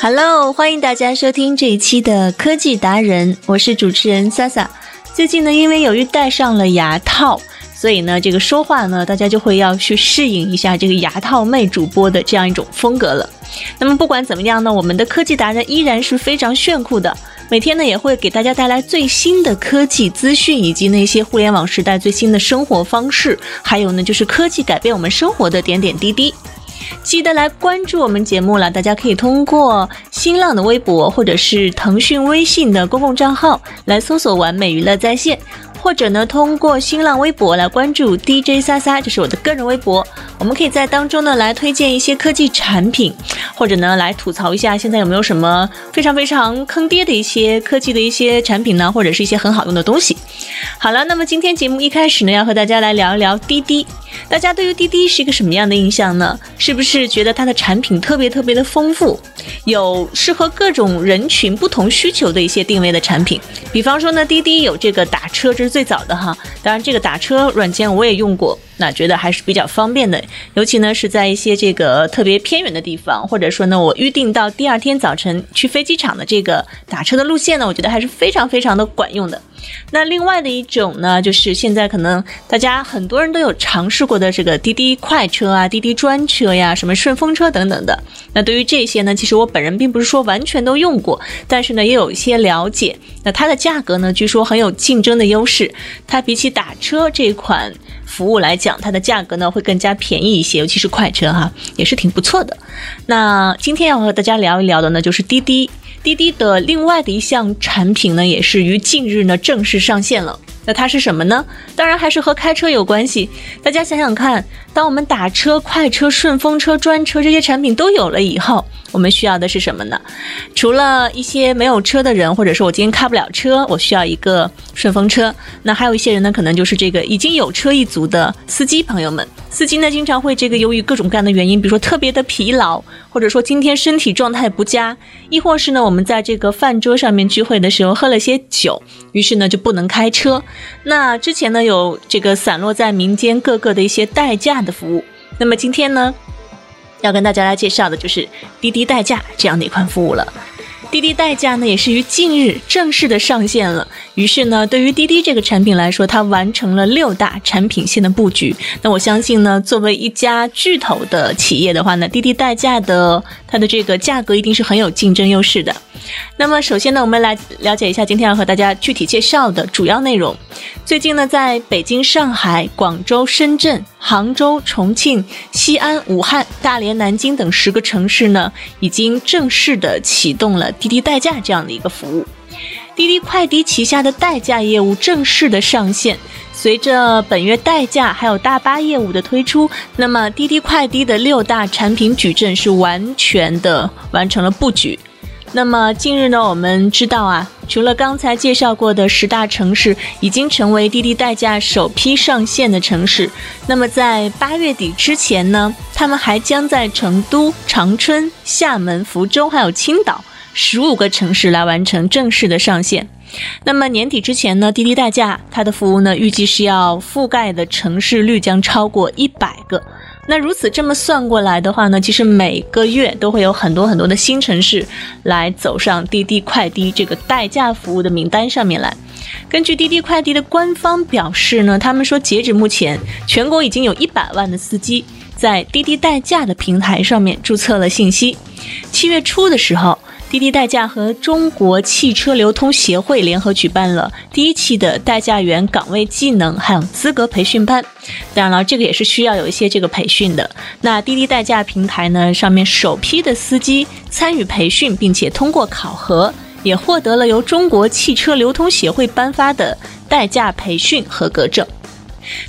Hello，欢迎大家收听这一期的科技达人，我是主持人 Sasa。最近呢，因为由于戴上了牙套，所以呢，这个说话呢，大家就会要去适应一下这个牙套妹主播的这样一种风格了。那么不管怎么样呢，我们的科技达人依然是非常炫酷的，每天呢也会给大家带来最新的科技资讯，以及那些互联网时代最新的生活方式，还有呢就是科技改变我们生活的点点滴滴。记得来关注我们节目了，大家可以通过新浪的微博或者是腾讯微信的公共账号来搜索“完美娱乐在线”。或者呢，通过新浪微博来关注 DJ 莎莎，这是我的个人微博。我们可以在当中呢来推荐一些科技产品，或者呢来吐槽一下现在有没有什么非常非常坑爹的一些科技的一些产品呢，或者是一些很好用的东西。好了，那么今天节目一开始呢，要和大家来聊一聊滴滴。大家对于滴滴是一个什么样的印象呢？是不是觉得它的产品特别特别的丰富，有适合各种人群不同需求的一些定位的产品？比方说呢，滴滴有这个打车，这最早的哈。当然，这个打车软件我也用过。那觉得还是比较方便的，尤其呢是在一些这个特别偏远的地方，或者说呢我预定到第二天早晨去飞机场的这个打车的路线呢，我觉得还是非常非常的管用的。那另外的一种呢，就是现在可能大家很多人都有尝试过的这个滴滴快车啊、滴滴专车呀、什么顺风车等等的。那对于这些呢，其实我本人并不是说完全都用过，但是呢也有一些了解。那它的价格呢，据说很有竞争的优势，它比起打车这款。服务来讲，它的价格呢会更加便宜一些，尤其是快车哈，也是挺不错的。那今天要和大家聊一聊的呢，就是滴滴。滴滴的另外的一项产品呢，也是于近日呢正式上线了。那它是什么呢？当然还是和开车有关系。大家想想看，当我们打车、快车、顺风车、专车这些产品都有了以后，我们需要的是什么呢？除了一些没有车的人，或者说我今天开不了车，我需要一个顺风车。那还有一些人呢，可能就是这个已经有车一族的司机朋友们。司机呢，经常会这个由于各种各样的原因，比如说特别的疲劳，或者说今天身体状态不佳，亦或是呢，我们在这个饭桌上面聚会的时候喝了些酒，于是呢就不能开车。那之前呢有这个散落在民间各个的一些代驾的服务，那么今天呢要跟大家来介绍的就是滴滴代驾这样的一款服务了。滴滴代驾呢，也是于近日正式的上线了。于是呢，对于滴滴这个产品来说，它完成了六大产品线的布局。那我相信呢，作为一家巨头的企业的话呢，滴滴代驾的它的这个价格一定是很有竞争优势的。那么，首先呢，我们来了解一下今天要和大家具体介绍的主要内容。最近呢，在北京、上海、广州、深圳、杭州、重庆、西安、武汉、大连、南京等十个城市呢，已经正式的启动了滴滴代驾这样的一个服务。滴滴快滴旗下的代驾业务正式的上线。随着本月代驾还有大巴业务的推出，那么滴滴快滴的六大产品矩阵是完全的完成了布局。那么近日呢，我们知道啊，除了刚才介绍过的十大城市已经成为滴滴代驾首批上线的城市，那么在八月底之前呢，他们还将在成都、长春、厦门、福州还有青岛十五个城市来完成正式的上线。那么年底之前呢，滴滴代驾它的服务呢，预计是要覆盖的城市率将超过一百个。那如此这么算过来的话呢，其实每个月都会有很多很多的新城市来走上滴滴快滴这个代驾服务的名单上面来。根据滴滴快滴的官方表示呢，他们说截止目前，全国已经有一百万的司机在滴滴代驾的平台上面注册了信息。七月初的时候。滴滴代驾和中国汽车流通协会联合举办了第一期的代驾员岗位技能还有资格培训班。当然了，这个也是需要有一些这个培训的。那滴滴代驾平台呢，上面首批的司机参与培训，并且通过考核，也获得了由中国汽车流通协会颁发的代驾培训合格证。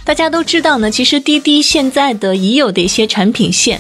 大家都知道呢，其实滴滴现在的已有的一些产品线。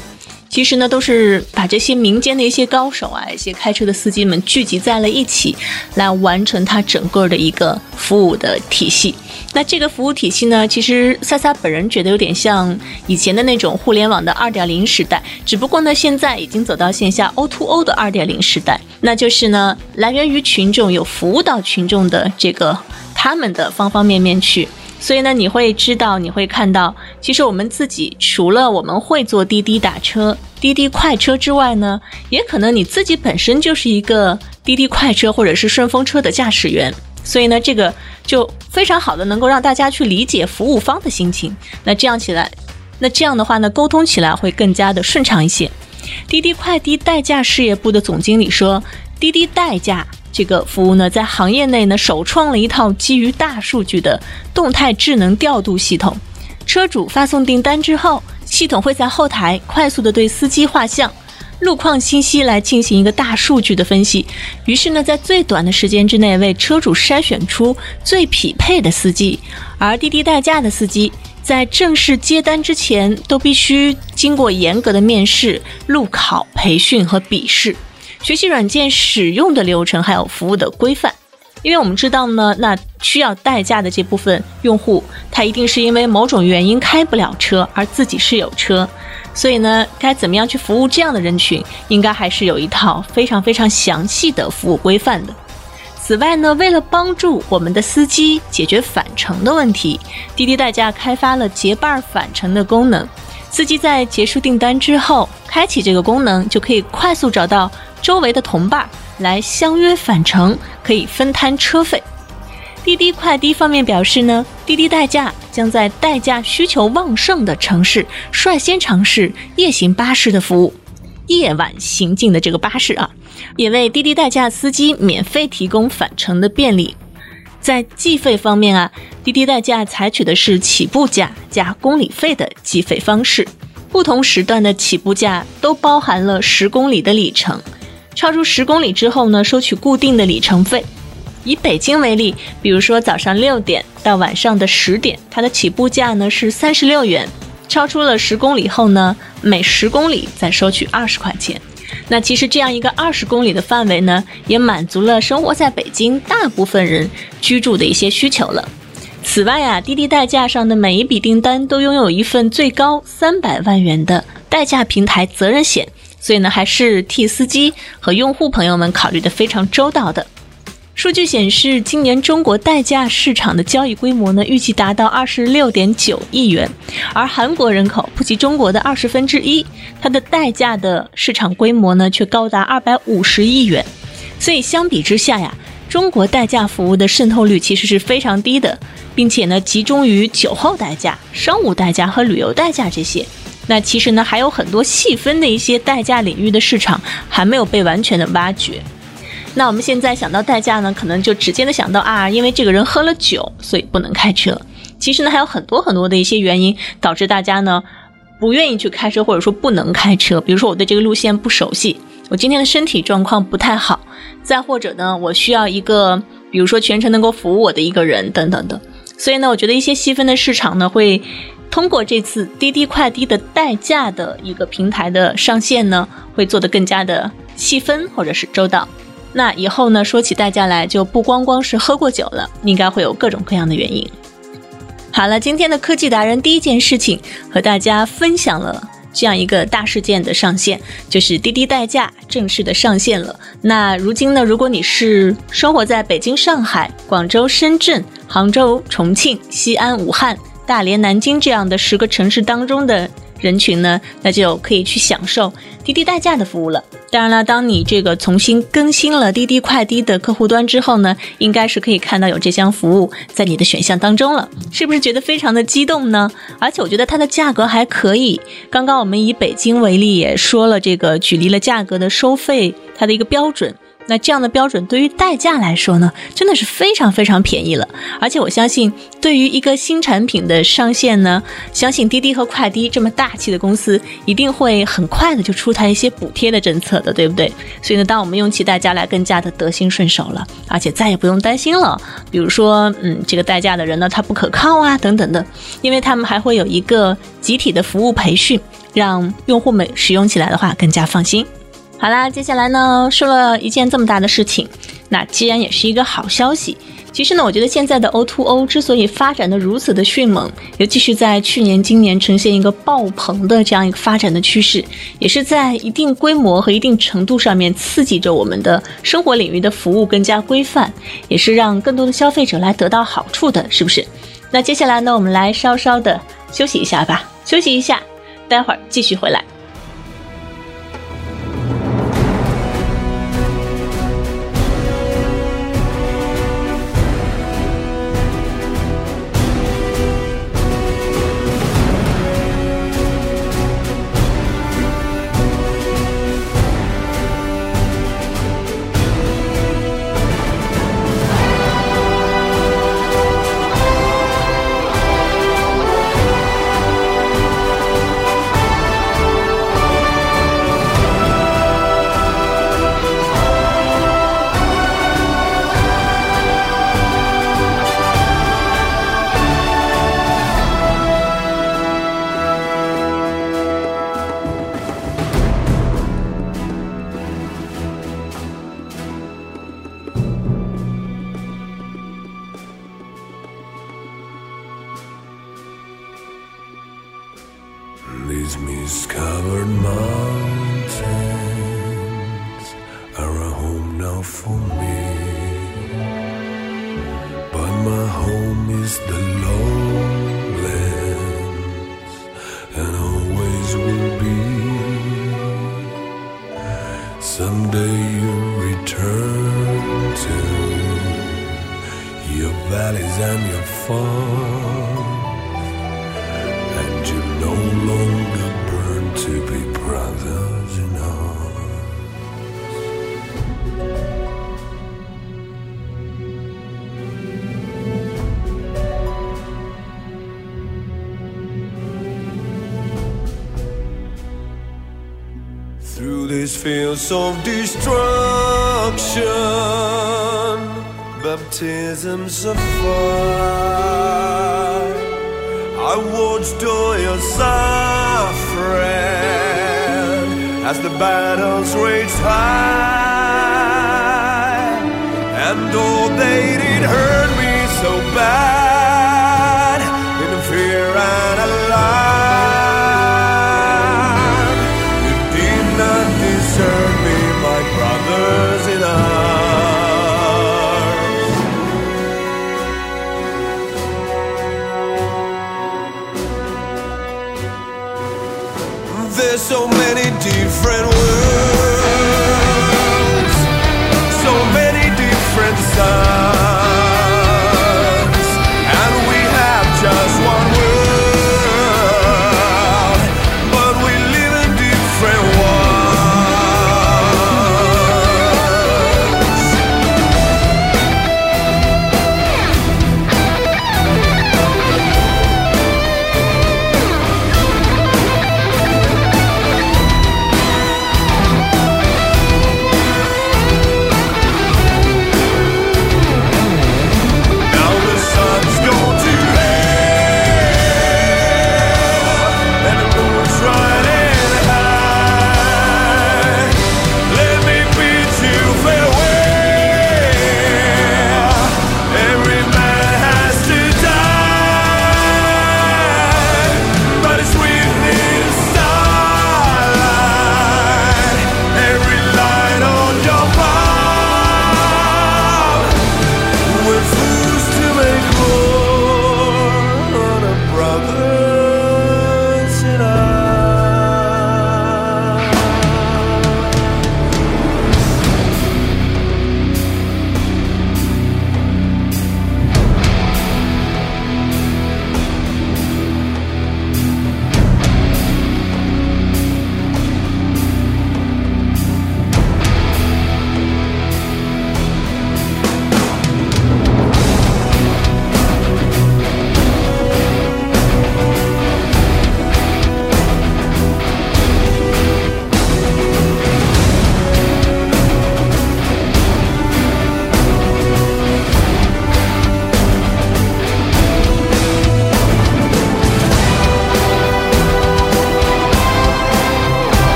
其实呢，都是把这些民间的一些高手啊，一些开车的司机们聚集在了一起，来完成他整个的一个服务的体系。那这个服务体系呢，其实萨萨本人觉得有点像以前的那种互联网的二点零时代，只不过呢，现在已经走到线下 O to O 的二点零时代，那就是呢，来源于群众，有服务到群众的这个他们的方方面面去。所以呢，你会知道，你会看到，其实我们自己除了我们会坐滴滴打车、滴滴快车之外呢，也可能你自己本身就是一个滴滴快车或者是顺风车的驾驶员。所以呢，这个就非常好的能够让大家去理解服务方的心情。那这样起来，那这样的话呢，沟通起来会更加的顺畅一些。滴滴快滴代驾事业部的总经理说，滴滴代驾。这个服务呢，在行业内呢，首创了一套基于大数据的动态智能调度系统。车主发送订单之后，系统会在后台快速的对司机画像、路况信息来进行一个大数据的分析。于是呢，在最短的时间之内，为车主筛选出最匹配的司机。而滴滴代驾的司机在正式接单之前，都必须经过严格的面试、路考、培训和笔试。学习软件使用的流程，还有服务的规范，因为我们知道呢，那需要代驾的这部分用户，他一定是因为某种原因开不了车，而自己是有车，所以呢，该怎么样去服务这样的人群，应该还是有一套非常非常详细的服务规范的。此外呢，为了帮助我们的司机解决返程的问题，滴滴代驾开发了结伴返程的功能。司机在结束订单之后，开启这个功能，就可以快速找到。周围的同伴来相约返程，可以分摊车费。滴滴快滴方面表示呢，滴滴代驾将在代驾需求旺盛的城市率先尝试夜行巴士的服务，夜晚行进的这个巴士啊，也为滴滴代驾司机免费提供返程的便利。在计费方面啊，滴滴代驾采取的是起步价加公里费的计费方式，不同时段的起步价都包含了十公里的里程。超出十公里之后呢，收取固定的里程费。以北京为例，比如说早上六点到晚上的十点，它的起步价呢是三十六元。超出了十公里后呢，每十公里再收取二十块钱。那其实这样一个二十公里的范围呢，也满足了生活在北京大部分人居住的一些需求了。此外啊，滴滴代驾上的每一笔订单都拥有一份最高三百万元的代驾平台责任险。所以呢，还是替司机和用户朋友们考虑的非常周到的。数据显示，今年中国代驾市场的交易规模呢，预计达到二十六点九亿元，而韩国人口不及中国的二十分之一，它的代驾的市场规模呢，却高达二百五十亿元。所以相比之下呀，中国代驾服务的渗透率其实是非常低的，并且呢，集中于酒后代驾、商务代驾和旅游代驾这些。那其实呢，还有很多细分的一些代驾领域的市场还没有被完全的挖掘。那我们现在想到代驾呢，可能就直接的想到啊，因为这个人喝了酒，所以不能开车。其实呢，还有很多很多的一些原因导致大家呢不愿意去开车，或者说不能开车。比如说我对这个路线不熟悉，我今天的身体状况不太好，再或者呢，我需要一个比如说全程能够服务我的一个人等等的。所以呢，我觉得一些细分的市场呢会。通过这次滴滴快滴的代驾的一个平台的上线呢，会做得更加的细分或者是周到。那以后呢，说起代驾来就不光光是喝过酒了，应该会有各种各样的原因。好了，今天的科技达人第一件事情和大家分享了这样一个大事件的上线，就是滴滴代驾正式的上线了。那如今呢，如果你是生活在北京、上海、广州、深圳、杭州、重庆、西安、武汉。大连、南京这样的十个城市当中的人群呢，那就可以去享受滴滴代驾的服务了。当然了，当你这个重新更新了滴滴快滴的客户端之后呢，应该是可以看到有这项服务在你的选项当中了。是不是觉得非常的激动呢？而且我觉得它的价格还可以。刚刚我们以北京为例，也说了这个，举例了价格的收费，它的一个标准。那这样的标准对于代驾来说呢，真的是非常非常便宜了。而且我相信，对于一个新产品的上线呢，相信滴滴和快滴这么大气的公司，一定会很快的就出台一些补贴的政策的，对不对？所以呢，当我们用起代驾来更加的得心顺手了，而且再也不用担心了，比如说，嗯，这个代驾的人呢，他不可靠啊，等等的，因为他们还会有一个集体的服务培训。让用户们使用起来的话更加放心。好啦，接下来呢，说了一件这么大的事情，那既然也是一个好消息。其实呢，我觉得现在的 O2O 之所以发展的如此的迅猛，尤其是在去年、今年呈现一个爆棚的这样一个发展的趋势，也是在一定规模和一定程度上面刺激着我们的生活领域的服务更加规范，也是让更多的消费者来得到好处的，是不是？那接下来呢，我们来稍稍的休息一下吧，休息一下，待会儿继续回来。Someday you'll return to your valleys and your farms, and you no longer burn to be brothers. Fields of destruction, baptisms of fire. I watched all your suffering as the battles raged high, and all they did hurt me so bad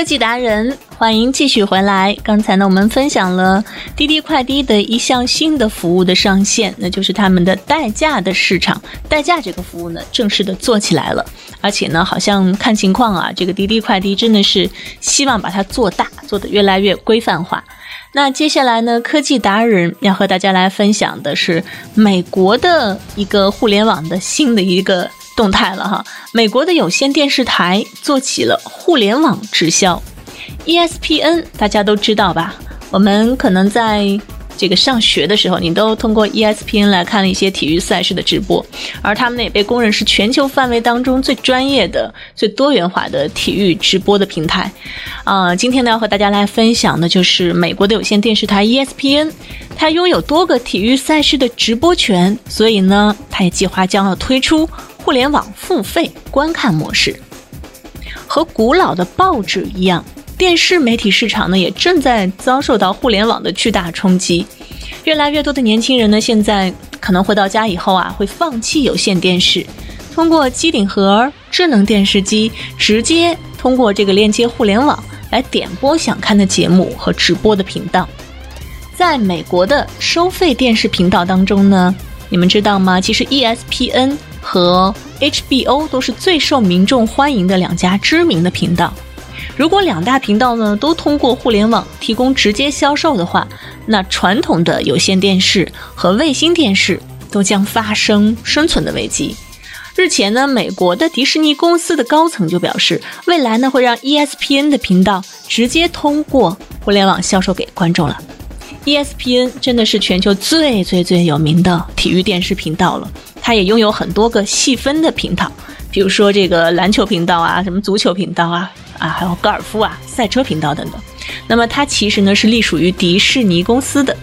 科技达人，欢迎继续回来。刚才呢，我们分享了滴滴快滴的一项新的服务的上线，那就是他们的代驾的市场。代驾这个服务呢，正式的做起来了，而且呢，好像看情况啊，这个滴滴快滴真的是希望把它做大，做得越来越规范化。那接下来呢，科技达人要和大家来分享的是美国的一个互联网的新的一个。动态了哈，美国的有线电视台做起了互联网直销，ESPN 大家都知道吧？我们可能在这个上学的时候，你都通过 ESPN 来看了一些体育赛事的直播，而他们呢也被公认是全球范围当中最专业的、最多元化的体育直播的平台。啊，今天呢要和大家来分享的就是美国的有线电视台 ESPN，它拥有多个体育赛事的直播权，所以呢，它也计划将要推出。互联网付费观看模式，和古老的报纸一样，电视媒体市场呢也正在遭受到互联网的巨大冲击。越来越多的年轻人呢，现在可能回到家以后啊，会放弃有线电视，通过机顶盒、智能电视机，直接通过这个链接互联网来点播想看的节目和直播的频道。在美国的收费电视频道当中呢，你们知道吗？其实 ESPN。和 HBO 都是最受民众欢迎的两家知名的频道。如果两大频道呢都通过互联网提供直接销售的话，那传统的有线电视和卫星电视都将发生生存的危机。日前呢，美国的迪士尼公司的高层就表示，未来呢会让 ESPN 的频道直接通过互联网销售给观众了。ESPN 真的是全球最最最有名的体育电视频道了。它也拥有很多个细分的频道，比如说这个篮球频道啊，什么足球频道啊，啊，还有高尔夫啊、赛车频道等等。那么它其实呢是隶属于迪士尼公司的。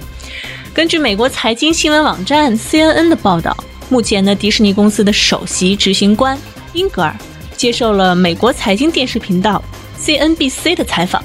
根据美国财经新闻网站 CNN 的报道，目前呢迪士尼公司的首席执行官英格尔接受了美国财经电视频道 CNBC 的采访。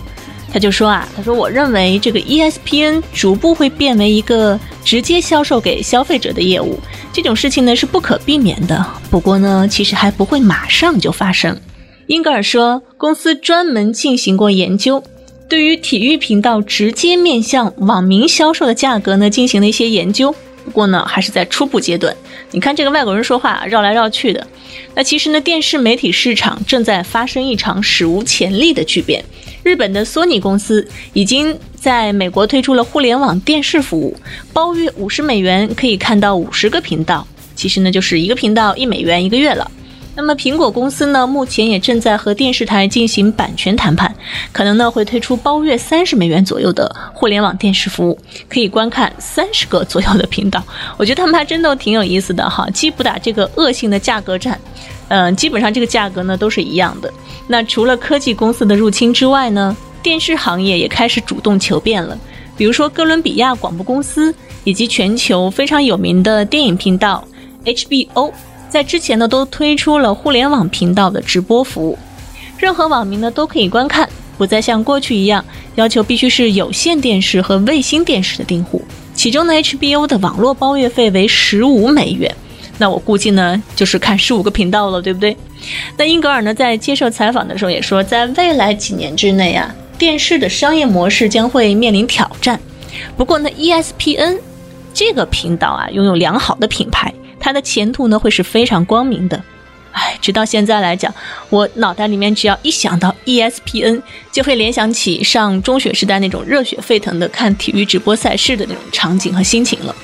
他就说啊，他说我认为这个 ESPN 逐步会变为一个直接销售给消费者的业务，这种事情呢是不可避免的。不过呢，其实还不会马上就发生。英格尔说，公司专门进行过研究，对于体育频道直接面向网民销售的价格呢进行了一些研究。不过呢，还是在初步阶段。你看这个外国人说话绕来绕去的。那其实呢，电视媒体市场正在发生一场史无前例的巨变。日本的索尼公司已经在美国推出了互联网电视服务，包月五十美元可以看到五十个频道。其实呢，就是一个频道一美元一个月了。那么苹果公司呢，目前也正在和电视台进行版权谈判，可能呢会推出包月三十美元左右的互联网电视服务，可以观看三十个左右的频道。我觉得他们还真的挺有意思的哈，既不打这个恶性的价格战，嗯，基本上这个价格呢都是一样的。那除了科技公司的入侵之外呢，电视行业也开始主动求变了，比如说哥伦比亚广播公司以及全球非常有名的电影频道 HBO。在之前呢，都推出了互联网频道的直播服务，任何网民呢都可以观看，不再像过去一样要求必须是有线电视和卫星电视的订户。其中呢，HBO 的网络包月费为十五美元，那我估计呢就是看十五个频道了，对不对？那英格尔呢在接受采访的时候也说，在未来几年之内啊，电视的商业模式将会面临挑战。不过呢，ESPN 这个频道啊，拥有良好的品牌。它的前途呢会是非常光明的，哎，直到现在来讲，我脑袋里面只要一想到 ESPN，就会联想起上中学时代那种热血沸腾的看体育直播赛事的那种场景和心情了。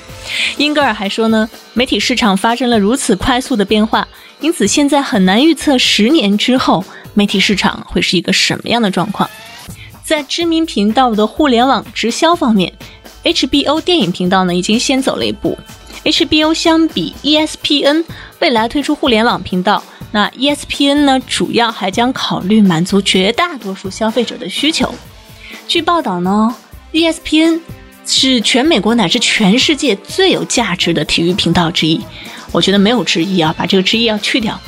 英格尔还说呢，媒体市场发生了如此快速的变化，因此现在很难预测十年之后媒体市场会是一个什么样的状况。在知名频道的互联网直销方面，HBO 电影频道呢已经先走了一步。HBO 相比 ESPN，未来推出互联网频道，那 ESPN 呢，主要还将考虑满足绝大多数消费者的需求。据报道呢，ESPN 是全美国乃至全世界最有价值的体育频道之一。我觉得没有之一啊，把这个之一要去掉。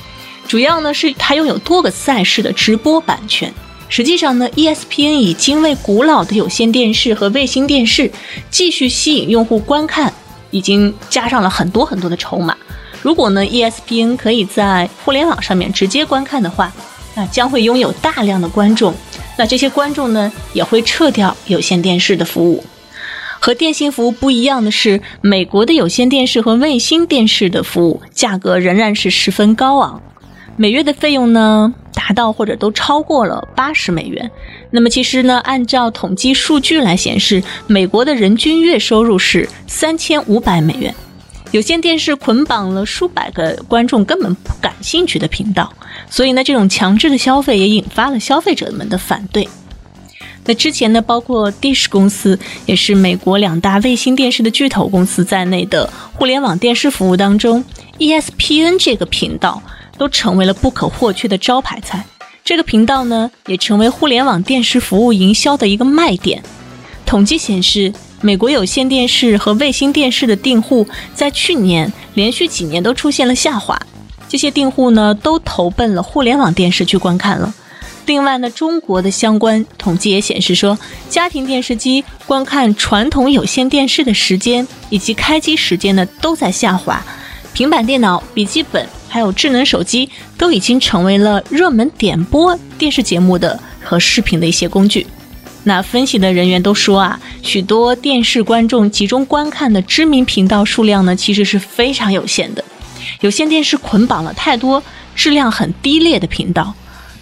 主要呢是它拥有多个赛事的直播版权。实际上呢，ESPN 已经为古老的有线电视和卫星电视继续吸引用户观看，已经加上了很多很多的筹码。如果呢，ESPN 可以在互联网上面直接观看的话，那将会拥有大量的观众。那这些观众呢，也会撤掉有线电视的服务。和电信服务不一样的是，美国的有线电视和卫星电视的服务价格仍然是十分高昂。每月的费用呢，达到或者都超过了八十美元。那么其实呢，按照统计数据来显示，美国的人均月收入是三千五百美元。有线电视捆绑了数百个观众根本不感兴趣的频道，所以呢，这种强制的消费也引发了消费者们的反对。那之前呢，包括 Dish 公司，也是美国两大卫星电视的巨头公司在内的互联网电视服务当中，ESPN 这个频道。都成为了不可或缺的招牌菜。这个频道呢，也成为互联网电视服务营销的一个卖点。统计显示，美国有线电视和卫星电视的订户在去年连续几年都出现了下滑。这些订户呢，都投奔了互联网电视去观看了。另外呢，中国的相关统计也显示说，家庭电视机观看传统有线电视的时间以及开机时间呢，都在下滑。平板电脑、笔记本。还有智能手机都已经成为了热门点播电视节目的和视频的一些工具。那分析的人员都说啊，许多电视观众集中观看的知名频道数量呢，其实是非常有限的。有线电视捆绑了太多质量很低劣的频道，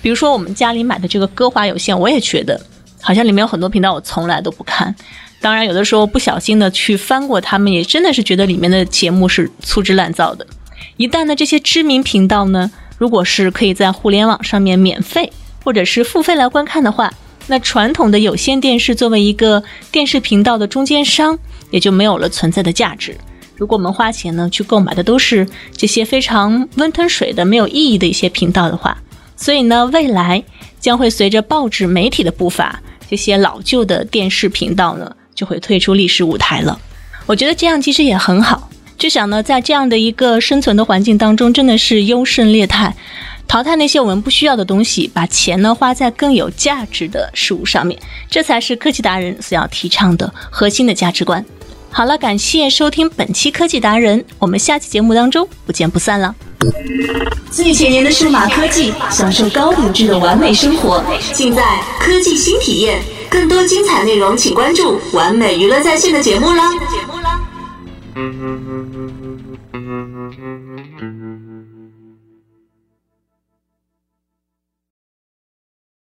比如说我们家里买的这个歌华有线，我也觉得好像里面有很多频道我从来都不看。当然，有的时候不小心的去翻过他们，也真的是觉得里面的节目是粗制滥造的。一旦呢，这些知名频道呢，如果是可以在互联网上面免费或者是付费来观看的话，那传统的有线电视作为一个电视频道的中间商，也就没有了存在的价值。如果我们花钱呢去购买的都是这些非常温吞水的、没有意义的一些频道的话，所以呢，未来将会随着报纸媒体的步伐，这些老旧的电视频道呢就会退出历史舞台了。我觉得这样其实也很好。至少呢，在这样的一个生存的环境当中，真的是优胜劣汰，淘汰那些我们不需要的东西，把钱呢花在更有价值的事物上面，这才是科技达人所要提倡的核心的价值观。好了，感谢收听本期科技达人，我们下期节目当中不见不散了。最前沿的数码科技，享受高品质的完美生活，尽在科技新体验。更多精彩内容，请关注完美娱乐在线的节目啦。